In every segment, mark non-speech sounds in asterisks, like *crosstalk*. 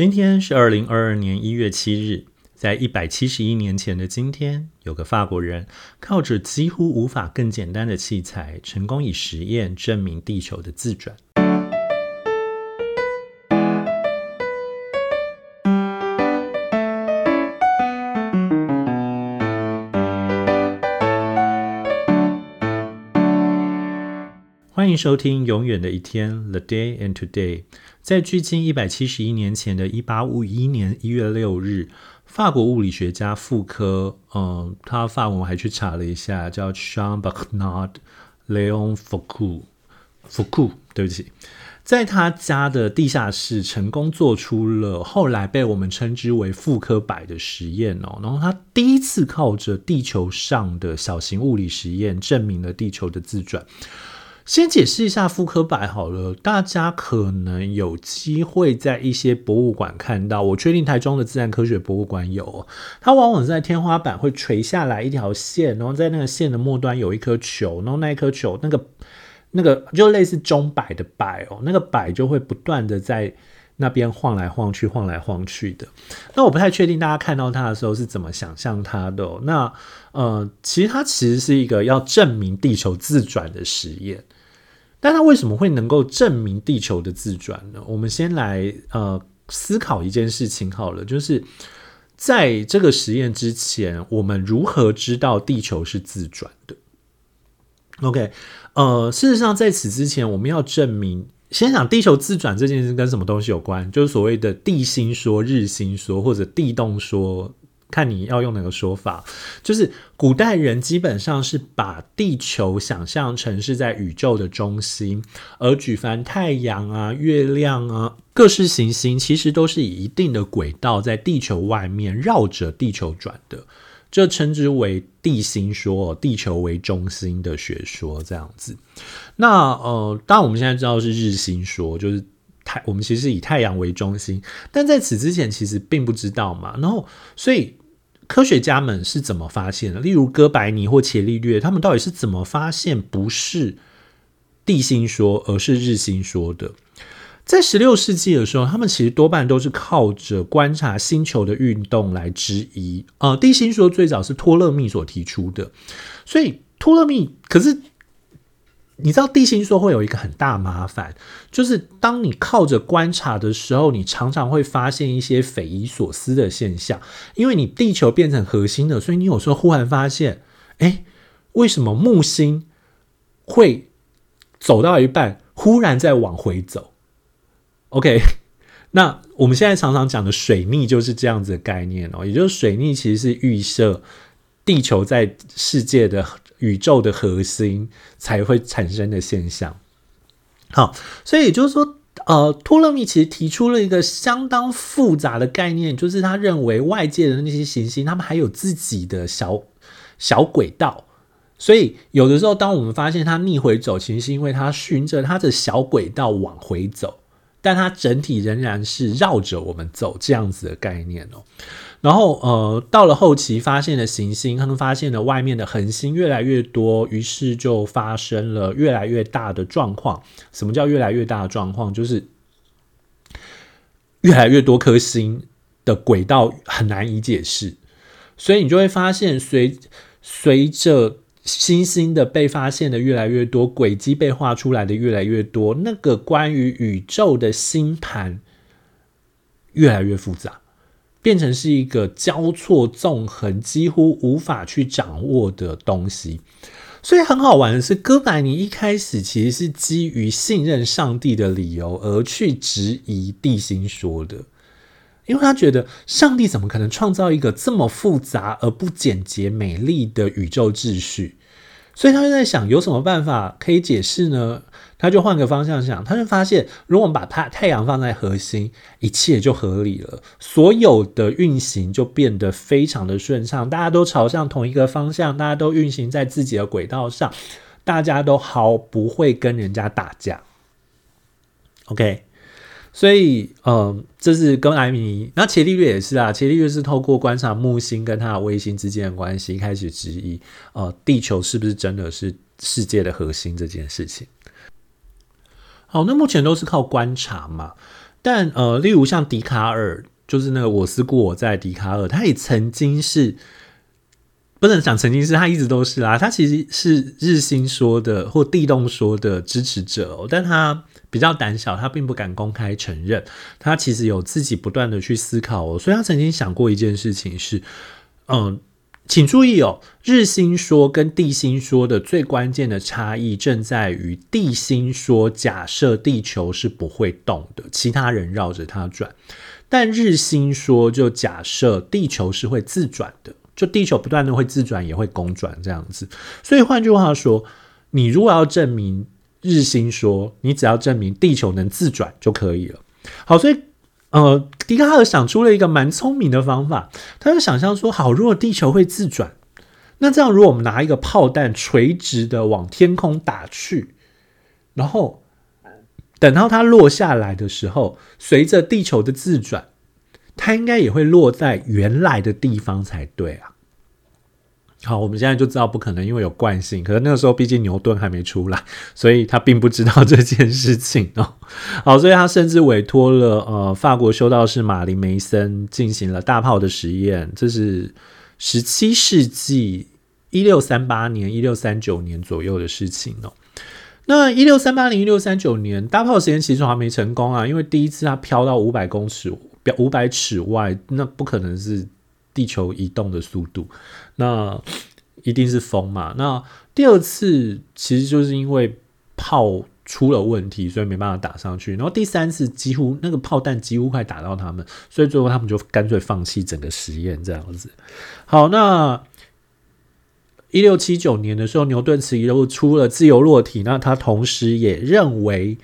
今天是二零二二年一月七日，在一百七十一年前的今天，有个法国人靠着几乎无法更简单的器材，成功以实验证明地球的自转。欢迎收听《永远的一天》（The Day and Today）。在距今一百七十一年前的一八五一年一月六日，法国物理学家傅科，嗯，他发文还去查了一下，叫 Jean Bernard Leon Foucault。Foucault，对不起，在他家的地下室成功做出了后来被我们称之为傅科摆的实验哦。然后他第一次靠着地球上的小型物理实验证明了地球的自转。先解释一下复刻版好了，大家可能有机会在一些博物馆看到。我确定台中的自然科学博物馆有，它往往在天花板会垂下来一条线，然后在那个线的末端有一颗球，然后那一颗球那个 *sniffs* 那个就类似钟摆的摆哦，那个摆就会不断的在那边晃来晃去，晃来晃去的。那我不太确定大家看到它的时候是怎么想象它的。那呃，其实它其实是一个要证明地球自转的实验。但它为什么会能够证明地球的自转呢？我们先来呃思考一件事情好了，就是在这个实验之前，我们如何知道地球是自转的？OK，呃，事实上在此之前，我们要证明，先讲地球自转这件事跟什么东西有关，就是所谓的地心说、日心说或者地动说。看你要用哪个说法，就是古代人基本上是把地球想象成是在宇宙的中心，而举凡太阳啊、月亮啊、各式行星，其实都是以一定的轨道在地球外面绕着地球转的，这称之为地心说，地球为中心的学说这样子。那呃，当然我们现在知道是日心说，就是太我们其实以太阳为中心，但在此之前其实并不知道嘛，然后所以。科学家们是怎么发现的？例如哥白尼或伽利略，他们到底是怎么发现不是地心说，而是日心说的？在十六世纪的时候，他们其实多半都是靠着观察星球的运动来质疑。呃，地心说最早是托勒密所提出的，所以托勒密可是。你知道地心说会有一个很大麻烦，就是当你靠着观察的时候，你常常会发现一些匪夷所思的现象。因为你地球变成核心了，所以你有时候忽然发现，哎，为什么木星会走到一半，忽然再往回走？OK，那我们现在常常讲的水逆就是这样子的概念哦，也就是水逆其实是预设地球在世界的。宇宙的核心才会产生的现象。好，所以也就是说，呃，托勒密其实提出了一个相当复杂的概念，就是他认为外界的那些行星，他们还有自己的小小轨道。所以有的时候，当我们发现它逆回走，其实是因为它循着它的小轨道往回走，但它整体仍然是绕着我们走这样子的概念哦。然后，呃，到了后期发现的行星，他们发现了外面的恒星越来越多，于是就发生了越来越大的状况。什么叫越来越大的状况？就是越来越多颗星的轨道很难以解释，所以你就会发现，随随着星星的被发现的越来越多，轨迹被画出来的越来越多，那个关于宇宙的星盘越来越复杂。变成是一个交错纵横、几乎无法去掌握的东西，所以很好玩的是，哥白尼一开始其实是基于信任上帝的理由而去质疑地心说的，因为他觉得上帝怎么可能创造一个这么复杂而不简洁、美丽的宇宙秩序？所以他就在想，有什么办法可以解释呢？他就换个方向想，他就发现，如果我们把太太阳放在核心，一切就合理了，所有的运行就变得非常的顺畅，大家都朝向同一个方向，大家都运行在自己的轨道上，大家都毫不会跟人家打架。OK。所以，嗯，这是跟艾米尼，那伽利略也是啊。伽利略是透过观察木星跟它的卫星之间的关系，开始质疑，呃，地球是不是真的是世界的核心这件事情。好，那目前都是靠观察嘛。但呃，例如像笛卡尔，就是那个我思故我在笛卡尔，他也曾经是不能讲曾经是他一直都是啦，他其实是日心说的或地动说的支持者哦，但他比较胆小，他并不敢公开承认，他其实有自己不断的去思考哦，所以他曾经想过一件事情是，嗯。请注意哦，日心说跟地心说的最关键的差异正在于地心说假设地球是不会动的，其他人绕着它转；但日心说就假设地球是会自转的，就地球不断的会自转也会公转这样子。所以换句话说，你如果要证明日心说，你只要证明地球能自转就可以了。好，所以。呃，笛卡尔想出了一个蛮聪明的方法，他就想象说：好，如果地球会自转，那这样如果我们拿一个炮弹垂直的往天空打去，然后等到它落下来的时候，随着地球的自转，它应该也会落在原来的地方才对啊。好，我们现在就知道不可能，因为有惯性。可是那个时候，毕竟牛顿还没出来，所以他并不知道这件事情哦。*laughs* 好，所以他甚至委托了呃法国修道士马林梅森进行了大炮的实验。这是十七世纪一六三八年、一六三九年左右的事情哦。那一六三八年、一六三九年大炮实验其实还没成功啊，因为第一次它飘到五百公尺、表五百尺外，那不可能是。地球移动的速度，那一定是风嘛？那第二次其实就是因为炮出了问题，所以没办法打上去。然后第三次几乎那个炮弹几乎快打到他们，所以最后他们就干脆放弃整个实验这样子。好，那一六七九年的时候，牛顿此又出了自由落体，那他同时也认为。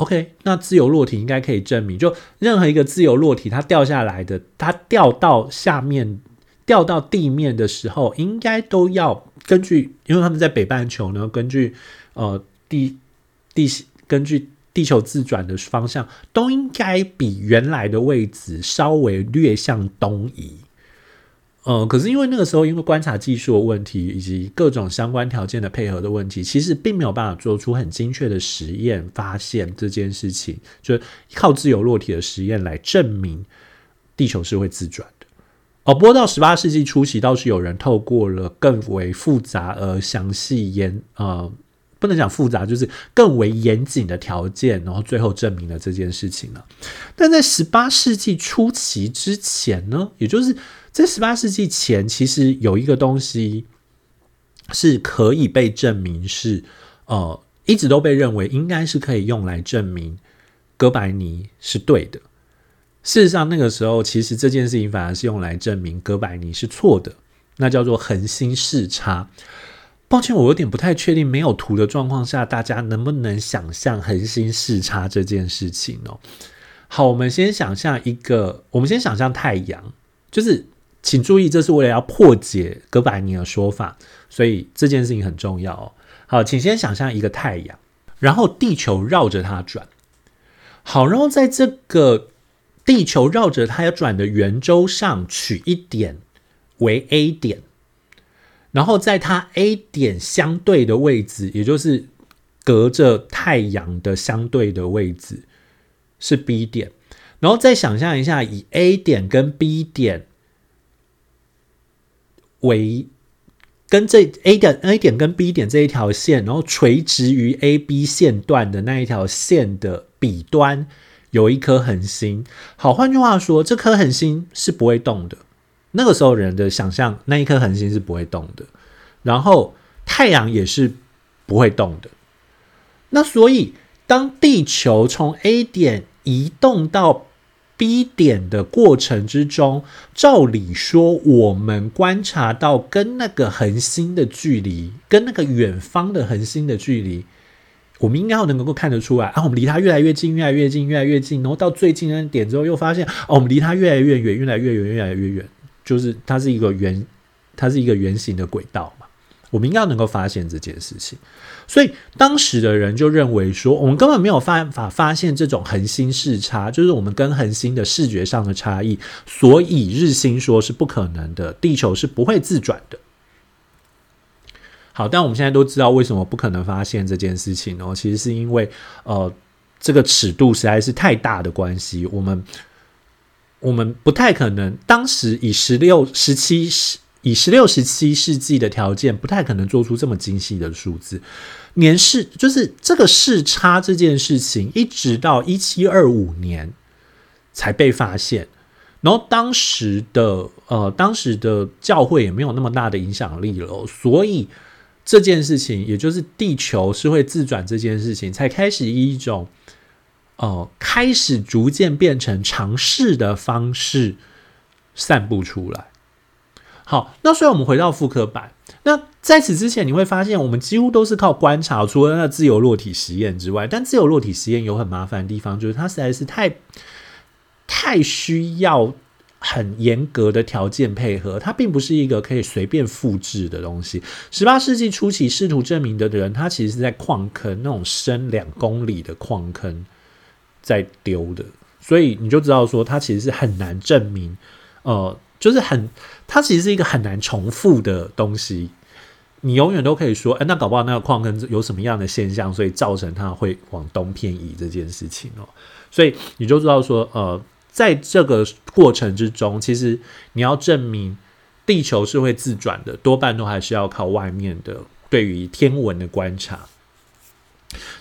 OK，那自由落体应该可以证明，就任何一个自由落体，它掉下来的，它掉到下面，掉到地面的时候，应该都要根据，因为他们在北半球呢，根据呃地地根据地球自转的方向，都应该比原来的位置稍微略向东移。呃，可是因为那个时候，因为观察技术的问题以及各种相关条件的配合的问题，其实并没有办法做出很精确的实验，发现这件事情，就是靠自由落体的实验来证明地球是会自转。哦，不过到十八世纪初期，倒是有人透过了更为复杂而详细严呃，不能讲复杂，就是更为严谨的条件，然后最后证明了这件事情了。但在十八世纪初期之前呢，也就是。在十八世纪前，其实有一个东西是可以被证明是，呃，一直都被认为应该是可以用来证明哥白尼是对的。事实上，那个时候其实这件事情反而是用来证明哥白尼是错的，那叫做恒星视差。抱歉，我有点不太确定，没有图的状况下，大家能不能想象恒星视差这件事情哦？好，我们先想象一个，我们先想象太阳，就是。请注意，这是为了要破解哥白尼的说法，所以这件事情很重要哦。好，请先想象一个太阳，然后地球绕着它转。好，然后在这个地球绕着它要转的圆周上取一点为 A 点，然后在它 A 点相对的位置，也就是隔着太阳的相对的位置是 B 点，然后再想象一下，以 A 点跟 B 点。为跟这 A 点 A 点跟 B 点这一条线，然后垂直于 A B 线段的那一条线的彼端有一颗恒星。好，换句话说，这颗恒星是不会动的。那个时候人的想象，那一颗恒星是不会动的。然后太阳也是不会动的。那所以，当地球从 A 点移动到 B 点的过程之中，照理说，我们观察到跟那个恒星的距离，跟那个远方的恒星的距离，我们应该要能够看得出来啊。我们离它越来越近，越来越近，越来越近，然后到最近的点之后，又发现哦，我们离它越来越远，越来越远，越来越远，就是它是一个圆，它是一个圆形的轨道嘛。我们应该要能够发现这件事情，所以当时的人就认为说，我们根本没有办法发现这种恒星视差，就是我们跟恒星的视觉上的差异，所以日心说是不可能的，地球是不会自转的。好，但我们现在都知道为什么不可能发现这件事情哦，其实是因为呃，这个尺度实在是太大的关系，我们我们不太可能当时以十六、十七、十以十六、十七世纪的条件，不太可能做出这么精细的数字。年视就是这个视差这件事情，一直到一七二五年才被发现。然后当时的呃，当时的教会也没有那么大的影响力了，所以这件事情，也就是地球是会自转这件事情，才开始以一种呃，开始逐渐变成尝试的方式散布出来。好，那所以我们回到复刻版。那在此之前，你会发现我们几乎都是靠观察，除了那自由落体实验之外，但自由落体实验有很麻烦的地方，就是它实在是太。太需要很严格的条件配合，它并不是一个可以随便复制的东西。十八世纪初期试图证明的人，他其实是在矿坑那种深两公里的矿坑在丢的，所以你就知道说，它其实是很难证明，呃，就是很，它其实是一个很难重复的东西。你永远都可以说，哎，那搞不好那个矿坑有什么样的现象，所以造成它会往东偏移这件事情哦。所以你就知道说，呃。在这个过程之中，其实你要证明地球是会自转的，多半都还是要靠外面的对于天文的观察。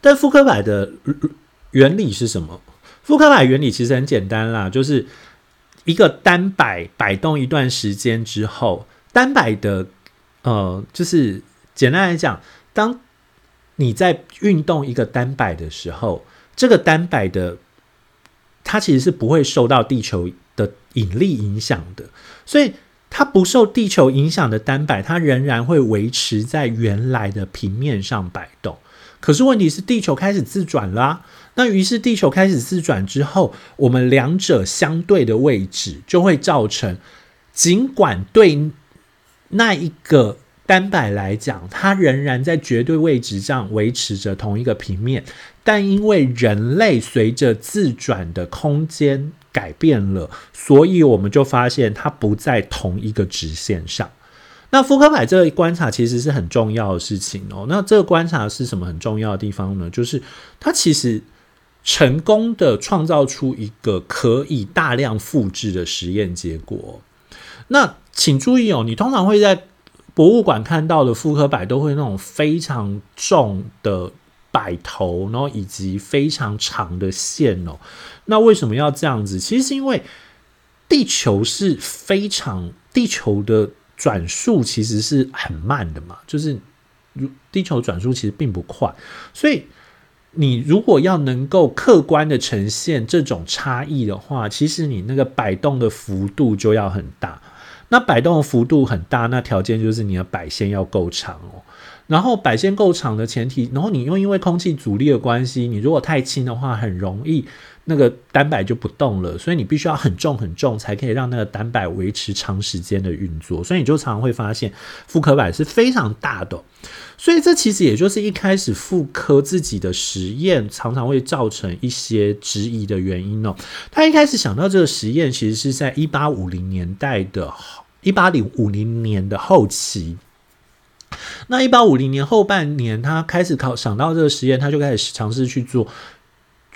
但复刻摆的原理是什么？复刻摆原理其实很简单啦，就是一个单摆摆动一段时间之后，单摆的呃，就是简单来讲，当你在运动一个单摆的时候，这个单摆的。它其实是不会受到地球的引力影响的，所以它不受地球影响的单摆，它仍然会维持在原来的平面上摆动。可是问题是，地球开始自转啦。那于是地球开始自转之后，我们两者相对的位置就会造成，尽管对那一个。单摆来讲，它仍然在绝对位置上维持着同一个平面，但因为人类随着自转的空间改变了，所以我们就发现它不在同一个直线上。那福克柏这个观察其实是很重要的事情哦。那这个观察是什么很重要的地方呢？就是它其实成功的创造出一个可以大量复制的实验结果。那请注意哦，你通常会在博物馆看到的复刻摆都会那种非常重的摆头，然后以及非常长的线哦。那为什么要这样子？其实是因为地球是非常地球的转速其实是很慢的嘛，就是如地球转速其实并不快，所以你如果要能够客观的呈现这种差异的话，其实你那个摆动的幅度就要很大。那摆动的幅度很大，那条件就是你的摆线要够长哦。然后摆线够长的前提，然后你又因为空气阻力的关系，你如果太轻的话，很容易那个单摆就不动了。所以你必须要很重很重，才可以让那个单摆维持长时间的运作。所以你就常常会发现，复刻摆是非常大的。所以这其实也就是一开始复刻自己的实验常常会造成一些质疑的原因哦。他一开始想到这个实验，其实是在一八五零年代的一八零五零年的后期。那一八五零年后半年，他开始考想到这个实验，他就开始尝试去做。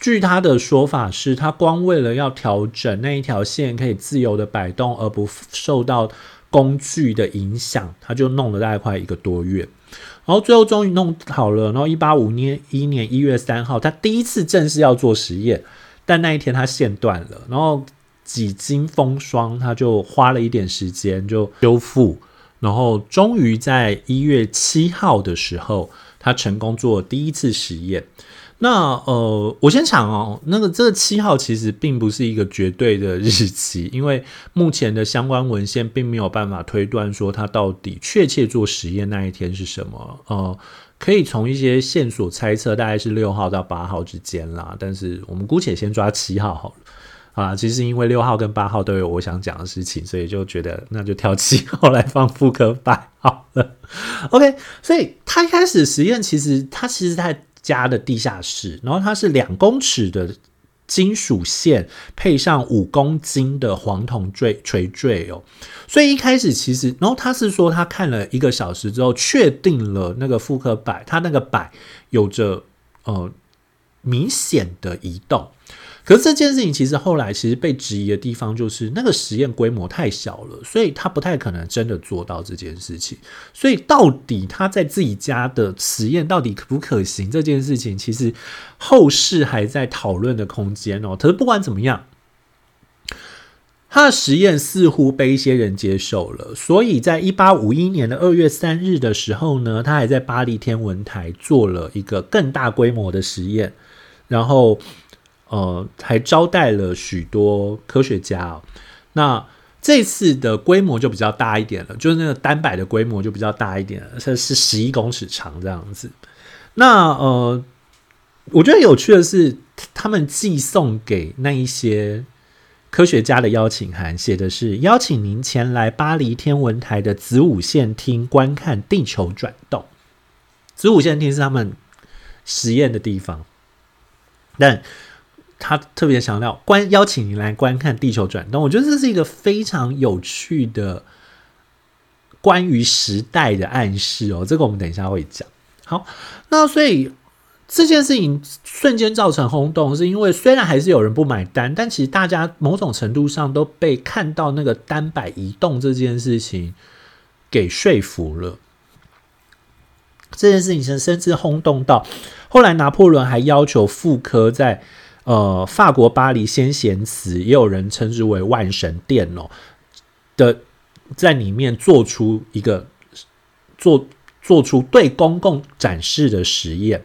据他的说法是，他光为了要调整那一条线可以自由的摆动，而不受到工具的影响，他就弄了大概快一个多月。然后最后终于弄好了。然后一八五年一年一月三号，他第一次正式要做实验，但那一天他线断了，然后几经风霜，他就花了一点时间就修复。然后终于在一月七号的时候，他成功做第一次实验。那呃，我先讲哦，那个这个七号其实并不是一个绝对的日期，*laughs* 因为目前的相关文献并没有办法推断说他到底确切做实验那一天是什么。呃，可以从一些线索猜测，大概是六号到八号之间啦。但是我们姑且先抓七号好了。啊，其实因为六号跟八号都有我想讲的事情，所以就觉得那就挑七号来放复刻版好了。OK，所以他一开始实验其实他其实在家的地下室，然后它是两公尺的金属线配上五公斤的黄铜坠垂坠哦，所以一开始其实，然后他是说他看了一个小时之后，确定了那个复刻摆，他那个摆有着呃。明显的移动。可是这件事情其实后来其实被质疑的地方就是那个实验规模太小了，所以他不太可能真的做到这件事情。所以到底他在自己家的实验到底可不可行这件事情，其实后世还在讨论的空间哦。可是不管怎么样，他的实验似乎被一些人接受了，所以在一八五一年的二月三日的时候呢，他还在巴黎天文台做了一个更大规模的实验，然后。呃，还招待了许多科学家哦。那这次的规模就比较大一点了，就是那个单摆的规模就比较大一点，是是十一公尺长这样子。那呃，我觉得有趣的是，他们寄送给那一些科学家的邀请函，写的是邀请您前来巴黎天文台的子午线厅观看地球转动。子午线厅是他们实验的地方，但。他特别强调观邀请你来观看地球转动，我觉得这是一个非常有趣的关于时代的暗示哦。这个我们等一下会讲。好，那所以这件事情瞬间造成轰动，是因为虽然还是有人不买单，但其实大家某种程度上都被看到那个单摆移动这件事情给说服了。这件事情甚甚至轰动到后来，拿破仑还要求妇科在。呃，法国巴黎先贤祠也有人称之为万神殿哦的，在里面做出一个做做出对公共展示的实验，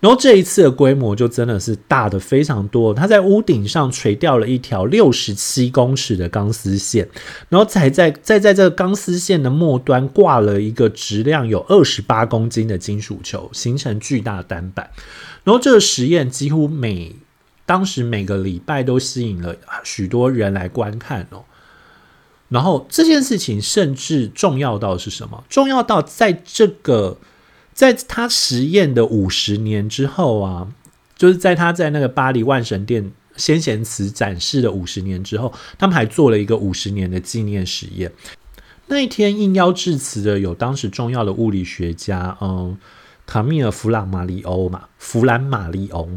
然后这一次的规模就真的是大的非常多。他在屋顶上垂吊了一条六十七公尺的钢丝线，然后才在在在这个钢丝线的末端挂了一个质量有二十八公斤的金属球，形成巨大单板。然后这个实验几乎每当时每个礼拜都吸引了许多人来观看哦，然后这件事情甚至重要到是什么？重要到在这个在他实验的五十年之后啊，就是在他在那个巴黎万神殿先贤祠展示的五十年之后，他们还做了一个五十年的纪念实验。那一天应邀致辞的有当时重要的物理学家，嗯，卡米尔·弗朗马里欧嘛，弗兰马里欧。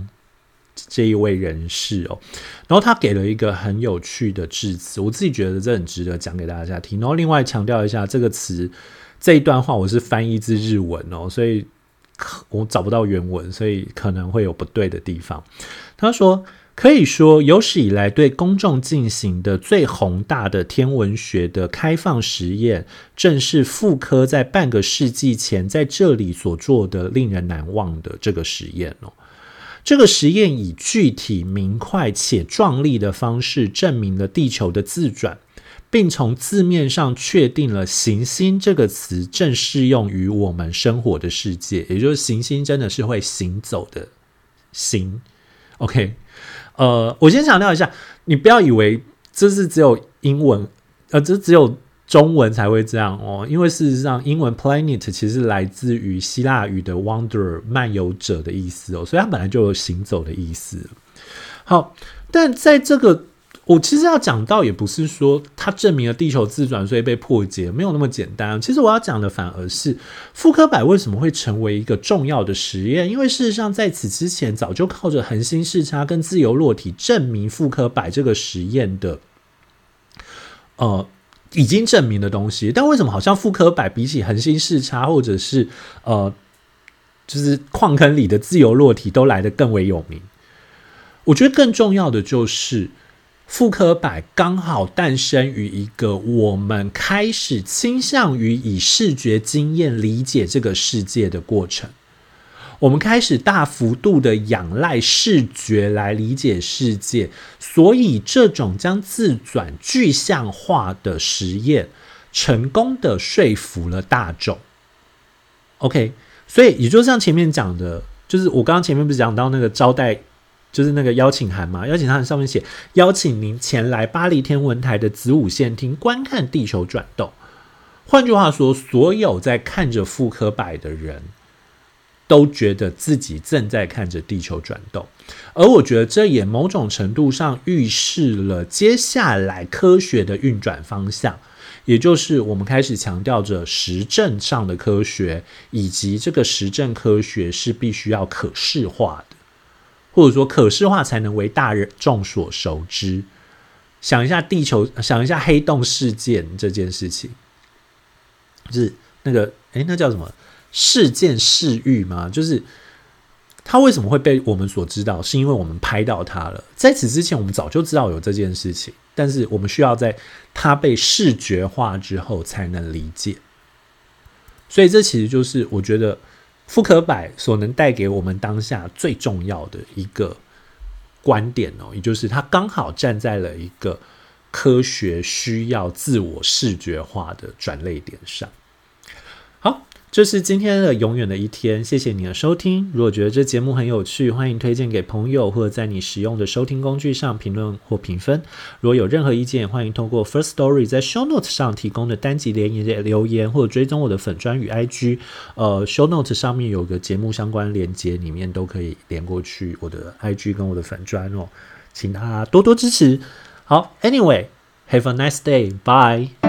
这一位人士哦，然后他给了一个很有趣的致辞，我自己觉得这很值得讲给大家听。然后另外强调一下，这个词这一段话我是翻译自日文哦，所以我找不到原文，所以可能会有不对的地方。他说：“可以说，有史以来对公众进行的最宏大的天文学的开放实验，正是妇科在半个世纪前在这里所做的令人难忘的这个实验哦。”这个实验以具体、明快且壮丽的方式证明了地球的自转，并从字面上确定了“行星”这个词正适用于我们生活的世界，也就是行星真的是会行走的行。OK，呃，我先强调一下，你不要以为这是只有英文，呃，这只有。中文才会这样哦，因为事实上，英文 planet 其实来自于希腊语的 wander 漫游者的意思哦，所以它本来就有行走的意思。好，但在这个我其实要讲到，也不是说它证明了地球自转，所以被破解，没有那么简单。其实我要讲的反而是复刻百为什么会成为一个重要的实验，因为事实上在此之前早就靠着恒星视差跟自由落体证明复刻百这个实验的，呃。已经证明的东西，但为什么好像复刻百比起恒星视差或者是呃，就是矿坑里的自由落体都来得更为有名？我觉得更重要的就是复刻百刚好诞生于一个我们开始倾向于以视觉经验理解这个世界的过程。我们开始大幅度的仰赖视觉来理解世界，所以这种将自转具象化的实验，成功的说服了大众。OK，所以也就像前面讲的，就是我刚刚前面不是讲到那个招待，就是那个邀请函嘛？邀请函上面写邀请您前来巴黎天文台的子午线厅观看地球转动。换句话说，所有在看着复刻摆的人。都觉得自己正在看着地球转动，而我觉得这也某种程度上预示了接下来科学的运转方向，也就是我们开始强调着实证上的科学，以及这个实证科学是必须要可视化的，或者说可视化才能为大人众所熟知。想一下地球，想一下黑洞事件这件事情，就是那个诶，那叫什么？事件视域吗？就是它为什么会被我们所知道？是因为我们拍到它了。在此之前，我们早就知道有这件事情，但是我们需要在它被视觉化之后才能理解。所以，这其实就是我觉得复刻版所能带给我们当下最重要的一个。观点哦，也就是他刚好站在了一个科学需要自我视觉化的转类点上。这是今天的永远的一天，谢谢你的收听。如果觉得这节目很有趣，欢迎推荐给朋友，或者在你使用的收听工具上评论或评分。如果有任何意见，欢迎通过 First Story 在 Show Note 上提供的单集连接留言，或者追踪我的粉专与 IG。呃，Show Note 上面有个节目相关连接，里面都可以连过去我的 IG 跟我的粉专哦，请他多多支持。好，Anyway，Have a nice day，Bye。